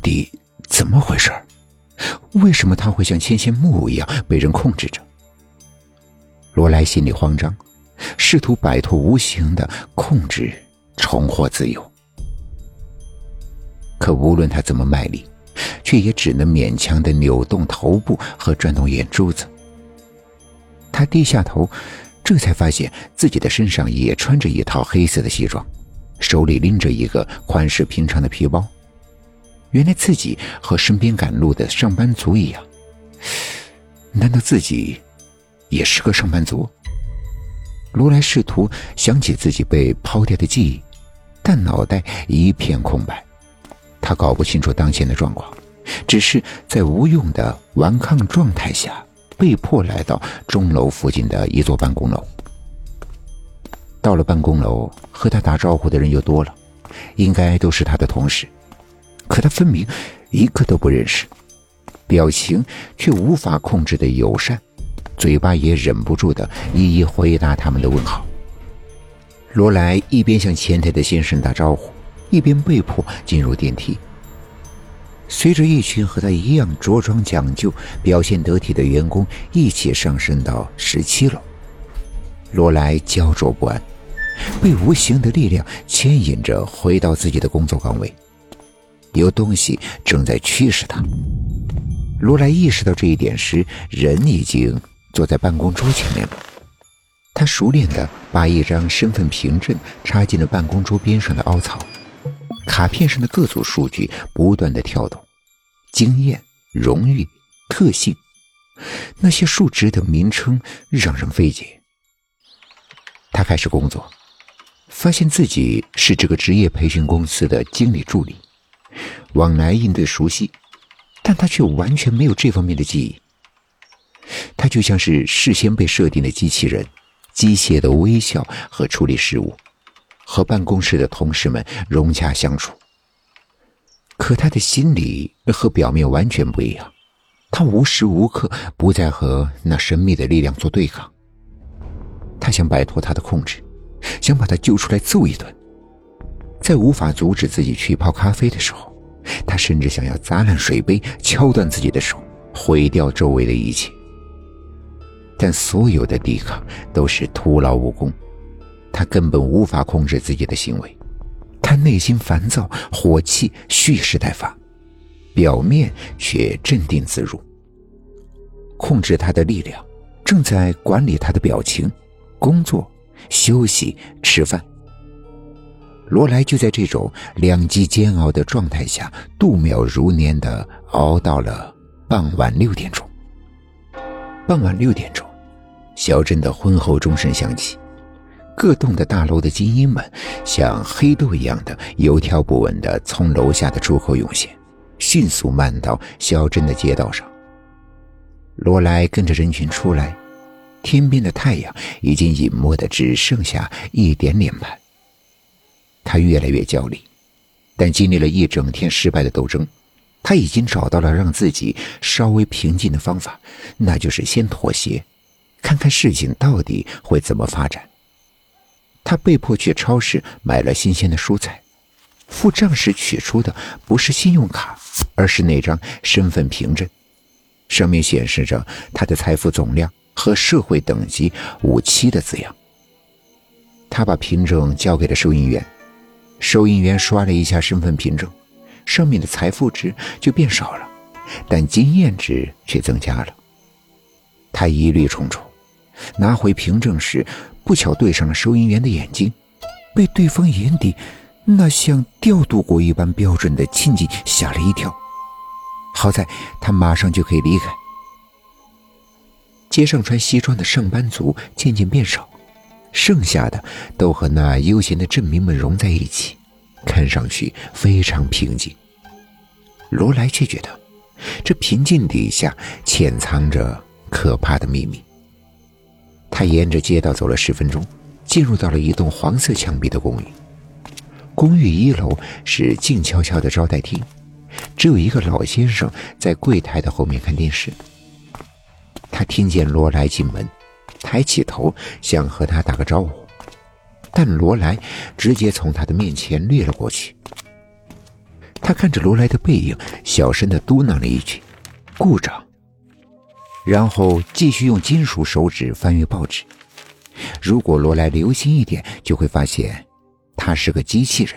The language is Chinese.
底怎么回事？为什么他会像牵线木偶一样被人控制着？罗莱心里慌张，试图摆脱无形的控制，重获自由。可无论他怎么卖力，却也只能勉强的扭动头部和转动眼珠子。他低下头，这才发现自己的身上也穿着一套黑色的西装，手里拎着一个款式平常的皮包。原来自己和身边赶路的上班族一样，难道自己也是个上班族？罗莱试图想起自己被抛掉的记忆，但脑袋一片空白，他搞不清楚当前的状况，只是在无用的顽抗状态下。被迫来到钟楼附近的一座办公楼。到了办公楼，和他打招呼的人又多了，应该都是他的同事，他分明一个都不认识，表情却无法控制的友善，嘴巴也忍不住的一一回答他们的问好。罗莱一边向前台的先生打招呼，一边被迫进入电梯。随着一群和他一样着装讲究、表现得体的员工一起上升到十七楼，罗莱焦灼不安，被无形的力量牵引着回到自己的工作岗位。有东西正在驱使他。罗莱意识到这一点时，人已经坐在办公桌前面了。他熟练地把一张身份凭证插进了办公桌边上的凹槽。卡片上的各组数据不断的跳动，经验、荣誉、特性，那些数值的名称让人费解。他开始工作，发现自己是这个职业培训公司的经理助理，往来应对熟悉，但他却完全没有这方面的记忆。他就像是事先被设定的机器人，机械的微笑和处理事务。和办公室的同事们融洽相处，可他的心里和表面完全不一样。他无时无刻不在和那神秘的力量做对抗。他想摆脱他的控制，想把他揪出来揍一顿。在无法阻止自己去泡咖啡的时候，他甚至想要砸烂水杯，敲断自己的手，毁掉周围的一切。但所有的抵抗都是徒劳无功。他根本无法控制自己的行为，他内心烦躁，火气蓄势待发，表面却镇定自如。控制他的力量，正在管理他的表情、工作、休息、吃饭。罗莱就在这种两极煎熬的状态下，度秒如年的熬到了傍晚六点钟。傍晚六点钟，小镇的婚后钟声响起。各栋的大楼的精英们，像黑豆一样的有条不紊的从楼下的出口涌现，迅速漫到小镇的街道上。罗莱跟着人群出来，天边的太阳已经隐没的只剩下一点脸盘。他越来越焦虑，但经历了一整天失败的斗争，他已经找到了让自己稍微平静的方法，那就是先妥协，看看事情到底会怎么发展。他被迫去超市买了新鲜的蔬菜，付账时取出的不是信用卡，而是那张身份凭证，上面显示着他的财富总量和社会等级五七的字样。他把凭证交给了收银员，收银员刷了一下身份凭证，上面的财富值就变少了，但经验值却增加了。他疑虑重重，拿回凭证时。不巧对上了收银员的眼睛，被对方眼底那像调度过一般标准的情景吓了一跳。好在他马上就可以离开。街上穿西装的上班族渐渐变少，剩下的都和那悠闲的镇民们融在一起，看上去非常平静。罗莱却觉得，这平静底下潜藏着可怕的秘密。他沿着街道走了十分钟，进入到了一栋黄色墙壁的公寓。公寓一楼是静悄悄的招待厅，只有一个老先生在柜台的后面看电视。他听见罗莱进门，抬起头想和他打个招呼，但罗莱直接从他的面前掠了过去。他看着罗莱的背影，小声的嘟囔了一句：“故障。”然后继续用金属手指翻阅报纸。如果罗莱留心一点，就会发现，他是个机器人。